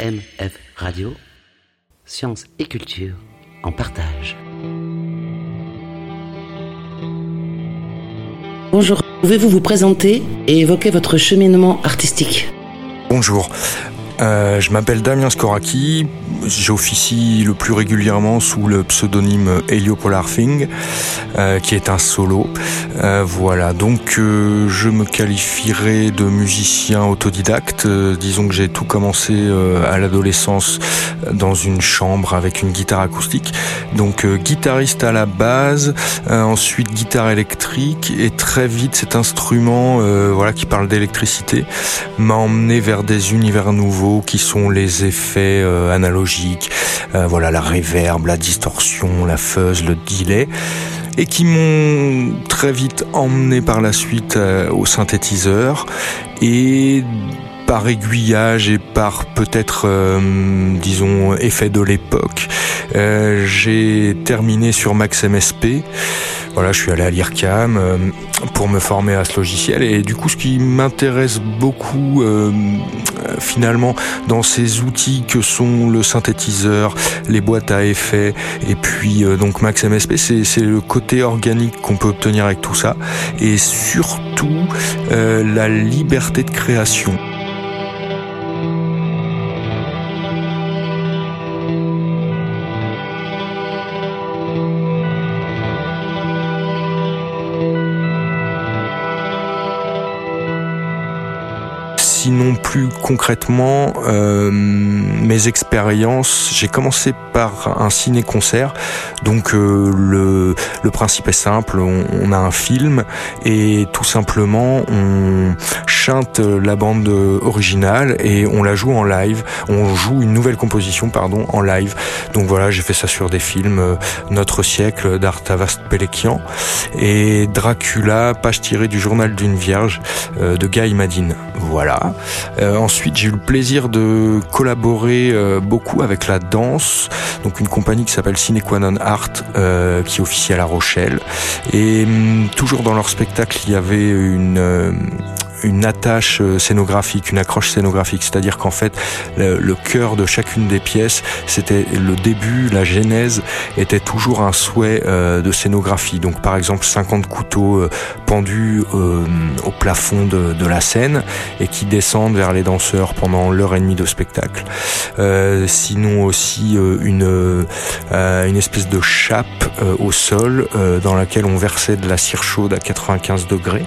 EMF Radio, sciences et culture en partage. Bonjour, pouvez-vous vous présenter et évoquer votre cheminement artistique? Bonjour, euh, je m'appelle Damien Skoraki, j'officie le plus régulièrement sous le pseudonyme Helio Polarfing, euh, qui est un solo. Euh, voilà, donc euh, je me qualifierais de musicien autodidacte. disons que j'ai tout commencé à l'adolescence dans une chambre avec une guitare acoustique. Donc guitariste à la base, ensuite guitare électrique et très vite cet instrument, voilà, qui parle d'électricité, m'a emmené vers des univers nouveaux qui sont les effets euh, analogiques, euh, voilà la réverb, la distorsion, la fuzz, le delay. Et qui m'ont très vite emmené par la suite euh, au synthétiseur. Et par aiguillage et par peut-être, disons, effet de l'époque, j'ai terminé sur Max MSP. Voilà, je suis allé à l'IRCAM euh, pour me former à ce logiciel et du coup ce qui m'intéresse beaucoup euh, finalement dans ces outils que sont le synthétiseur, les boîtes à effets et puis euh, donc Max MSP, c'est le côté organique qu'on peut obtenir avec tout ça et surtout la liberté de création. Concrètement euh, mes expériences. J'ai commencé par un ciné-concert. Donc euh, le, le principe est simple, on, a un film et tout simplement on chante la bande originale et on la joue en live. On joue une nouvelle composition pardon en live. Donc voilà, j'ai fait ça sur des films euh, Notre siècle d'Artavast Pelekian et Dracula, page tirée du journal d'une vierge de Guy Madine. Voilà. Euh, ensuite, j'ai eu le plaisir de collaborer euh, beaucoup avec la danse, donc une compagnie qui s'appelle Cinequanon Art, euh, qui officie à La Rochelle. Et hum, toujours dans leur spectacle, il y avait une une attache euh, scénographique, une accroche scénographique, c'est-à-dire qu'en fait le, cœur de chacune des pièces, c'était le début, la genèse était toujours un souhait euh, de scénographie. Donc par exemple 50 couteaux euh, pendus au plafond de, de, la scène et qui descendent vers les danseurs pendant l'heure et demie de spectacle. sinon aussi une une espèce de chape au sol dans laquelle on versait de la cire chaude à 95 degrés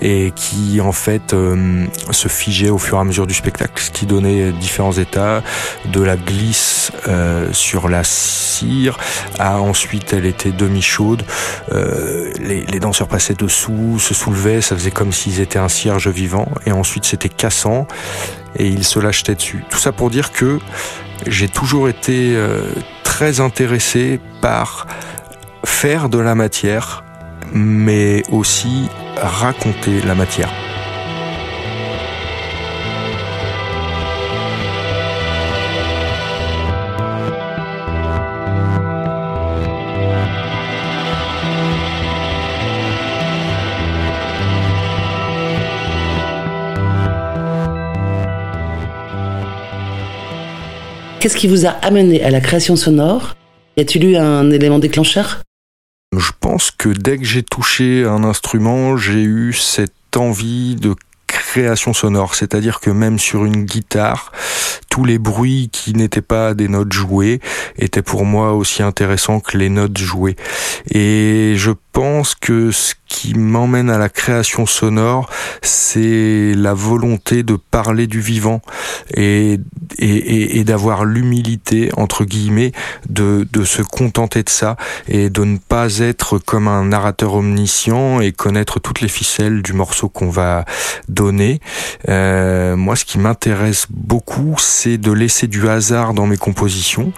et qui en fait euh, se figeait au fur et à mesure du spectacle, ce qui donnait différents états, de la glisse euh, sur la cire, à ensuite elle était demi-chaude, euh, les, les, danseurs passaient dessous, se soulevaient, ça faisait comme s'ils étaient un cierge vivant, et ensuite c'était cassant, et ils se lâchaient dessus. Tout ça pour dire que j'ai toujours été très intéressé par faire de la matière, mais aussi raconter la matière. Qu'est-ce qui vous a amené à la création sonore? Y a-t-il eu un élément déclencheur? Je pense que dès que j'ai touché un instrument, j'ai eu cette envie de création sonore, c'est-à-dire que même sur une guitare, tous les bruits qui n'étaient pas des notes jouées étaient pour moi aussi intéressants que les notes jouées. Et je pense que ce qui m'emmène à la création sonore, c'est la volonté de parler du vivant et, et, et d'avoir l'humilité, entre guillemets, de, de se contenter de ça et de ne pas être comme un narrateur omniscient et connaître toutes les ficelles du morceau qu'on va donner. Euh, moi, ce qui m'intéresse beaucoup, c'est de laisser du hasard dans mes compositions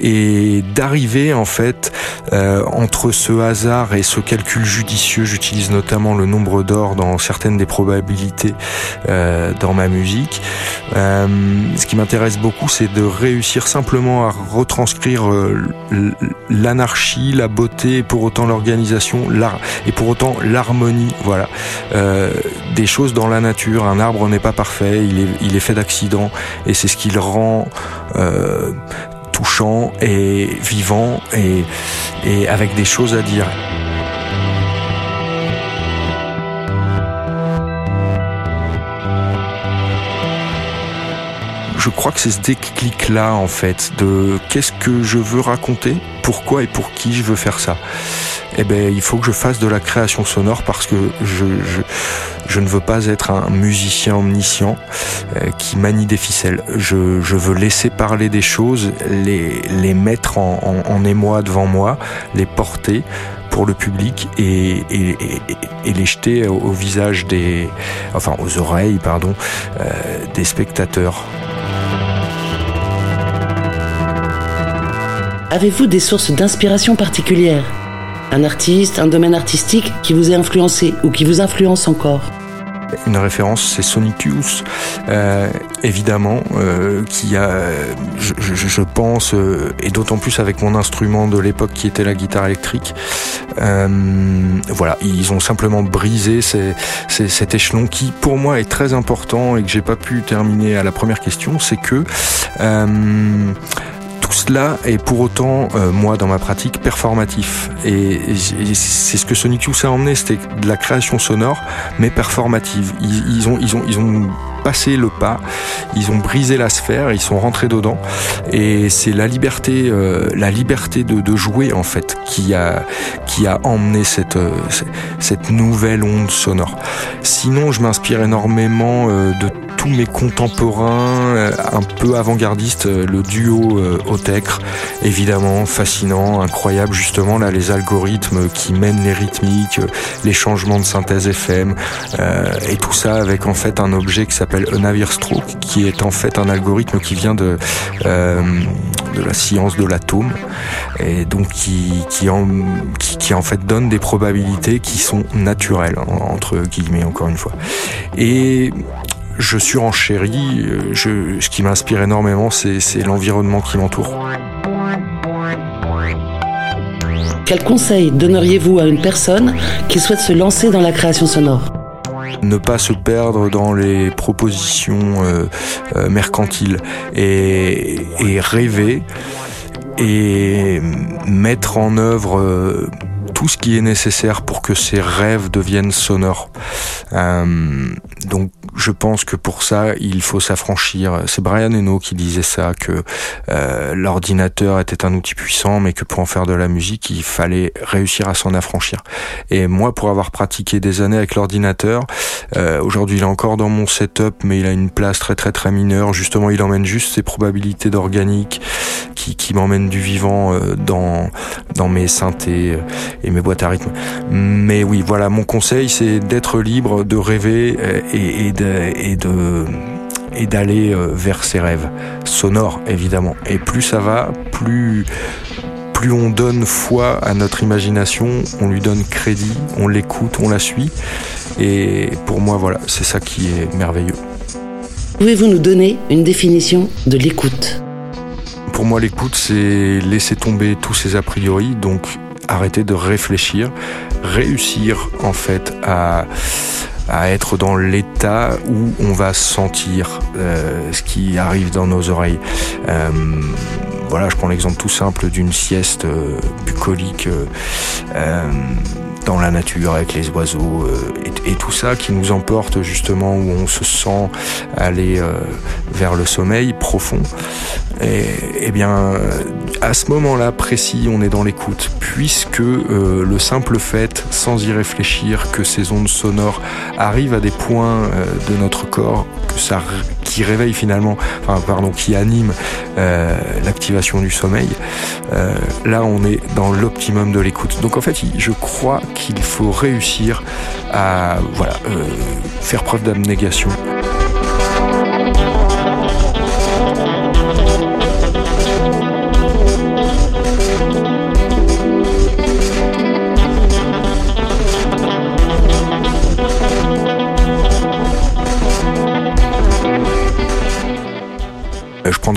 et d'arriver en fait euh, entre ce hasard et ce calcul judicieux J'utilise notamment le nombre d'or dans certaines des probabilités euh, dans ma musique. Euh, ce qui m'intéresse beaucoup, c'est de réussir simplement à retranscrire l'anarchie, la beauté, pour autant l'organisation, l'art et pour autant l'harmonie. Voilà, des choses dans la nature. Un arbre n'est pas parfait, il est, fait d'accidents, et c'est ce qu'il rend touchant et vivant et, et avec des choses à dire. je crois que c'est ce déclic-là, en fait, de qu'est-ce que je veux raconter, pourquoi et pour qui je veux faire ça. Eh ben, il faut que je fasse de la création sonore parce que je, ne veux pas être un musicien omniscient euh, qui manie des ficelles. Je, veux laisser parler des choses, les, mettre en, émoi devant moi, les porter pour le public et, les jeter au, au, visage des, enfin aux oreilles, pardon, euh, des spectateurs. Avez-vous des sources d'inspiration particulières? Un artiste, un domaine artistique qui vous a influencé ou qui vous influence encore. Une référence, c'est Sonic Youth, euh, évidemment, euh, qui a, je, pense, euh, et d'autant plus avec mon instrument de l'époque qui était la guitare électrique, voilà, ils ont simplement brisé cet échelon qui, pour moi, est très important et que j'ai pas pu terminer à la première question, c'est que tout cela est pour autant, euh, moi, dans ma pratique, performatif. Et, c'est ce que Sonic Youth a emmené, c'était de la création sonore, mais performative. Ils, ils, ont, ils, ont, ils ont passé le pas, ils ont brisé la sphère, ils sont rentrés dedans. Et c'est la liberté, euh, la liberté de, de, jouer, en fait, qui a, qui a emmené cette, euh, cette nouvelle onde sonore. Sinon, je m'inspire énormément euh, de tous mes contemporains euh, un peu avant-gardistes, euh, le duo euh, Otecre, évidemment fascinant, incroyable justement là les algorithmes qui mènent les rythmiques, les changements de synthèse FM euh, et tout ça avec en fait un objet qui s'appelle Navire Stroke qui est en fait un algorithme qui vient de euh, de la science de l'atome et donc qui qui en qui, qui en fait donne des probabilités qui sont naturelles entre guillemets encore une fois. Et je suis en chérie. Je, ce qui m'inspire énormément, c'est l'environnement qui m'entoure. Quel conseil donneriez-vous à une personne qui souhaite se lancer dans la création sonore? Ne pas se perdre dans les propositions euh, euh, mercantiles et, et, rêver et mettre en œuvre euh, tout ce qui est nécessaire pour que ces rêves deviennent sonores. Euh, donc je pense que pour ça, il faut s'affranchir. C'est Brian Eno qui disait ça, que euh, l'ordinateur était un outil puissant, mais que pour en faire de la musique, il fallait réussir à s'en affranchir. Et moi, pour avoir pratiqué des années avec l'ordinateur, euh, aujourd'hui il est encore dans mon setup, mais il a une place très très très mineure. Justement, il emmène juste ses probabilités d'organique qui, m'emmènent du vivant euh, dans, dans mes synthés euh, et mes boîtes à rythme. Mais oui, voilà, mon conseil, c'est d'être libre, de rêver euh, et, et de et de et d'aller vers ses rêves sonores évidemment. Et plus ça va plus plus on donne foi à notre imagination on lui donne crédit on l'écoute on la suit. Et pour moi voilà c'est ça qui est merveilleux. Pouvez-vous nous donner une définition de l'écoute? Pour moi l'écoute c'est laisser tomber tous ces a priori donc arrêter de réfléchir réussir en fait à être dans l'état où on va sentir euh, ce qui arrive dans nos oreilles. Euh, voilà, je prends l'exemple tout simple d'une sieste euh, bucolique euh, euh, dans la nature avec les oiseaux et, tout ça qui nous emporte justement où on se sent aller vers le sommeil profond. Et, et bien, à ce moment-là précis, on est dans l'écoute, puisque le simple fait, sans y réfléchir, que ces ondes sonores arrivent à des points de notre corps, que ça, qui réveille finalement, enfin pardon, qui anime euh, l'activation du sommeil, euh, là on est dans l'optimum de l'écoute. Donc en fait, je crois qu'il faut réussir à euh, faire preuve d'abnégation.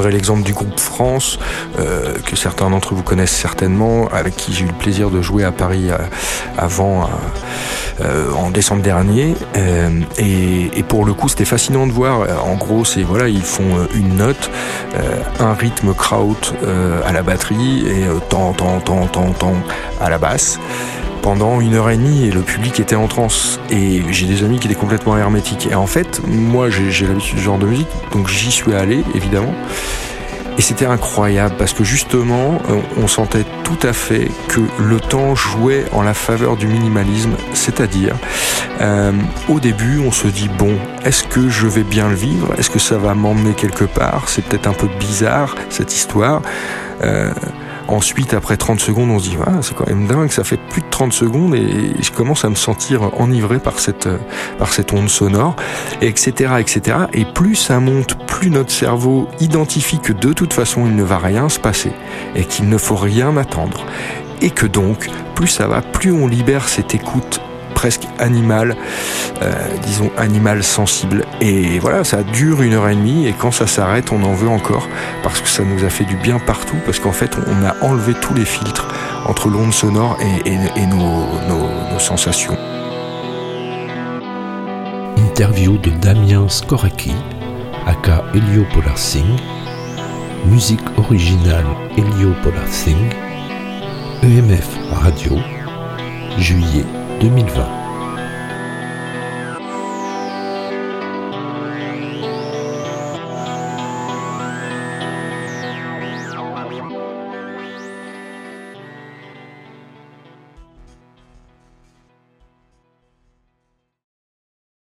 L'exemple du groupe France, que certains d'entre vous connaissent certainement, avec qui j'ai eu le plaisir de jouer à Paris avant, en décembre dernier. Et, et, pour le coup, c'était fascinant de voir. En gros, c'est voilà, ils font une note, un rythme kraut à la batterie et tant, tant, tant, tant, tant à la basse pendant une heure et demie et le public était en transe. Et j'ai des amis qui étaient complètement hermétiques. Et en fait, moi j'ai l'habitude du genre de musique, donc j'y suis allé évidemment. Et c'était incroyable parce que justement, on sentait tout à fait que le temps jouait en la faveur du minimalisme, c'est-à-dire euh, au début, on se dit bon, est-ce que je vais bien le vivre? Est-ce que ça va m'emmener quelque part? C'est peut-être un peu bizarre cette histoire. Euh, Ensuite, après 30 secondes, on se dit, c'est quand même dingue, ça fait plus de 30 secondes et je commence à me sentir enivré par cette, par cette onde sonore, etc., etc. Et plus ça monte, plus notre cerveau identifie que de toute façon, il ne va rien se passer et qu'il ne faut rien attendre. Et que donc, plus ça va, plus on libère cette écoute presque animal, euh, disons animal sensible. Et voilà, ça dure une heure et demie et quand ça s'arrête, on en veut encore parce que ça nous a fait du bien partout, parce qu'en fait, on a enlevé tous les filtres entre l'onde sonore et, nos, sensations. Interview de Damien Skoraki, aka Elio Polar Singh. Musique originale Elio Polar Singh. EMF Radio, juillet 2020.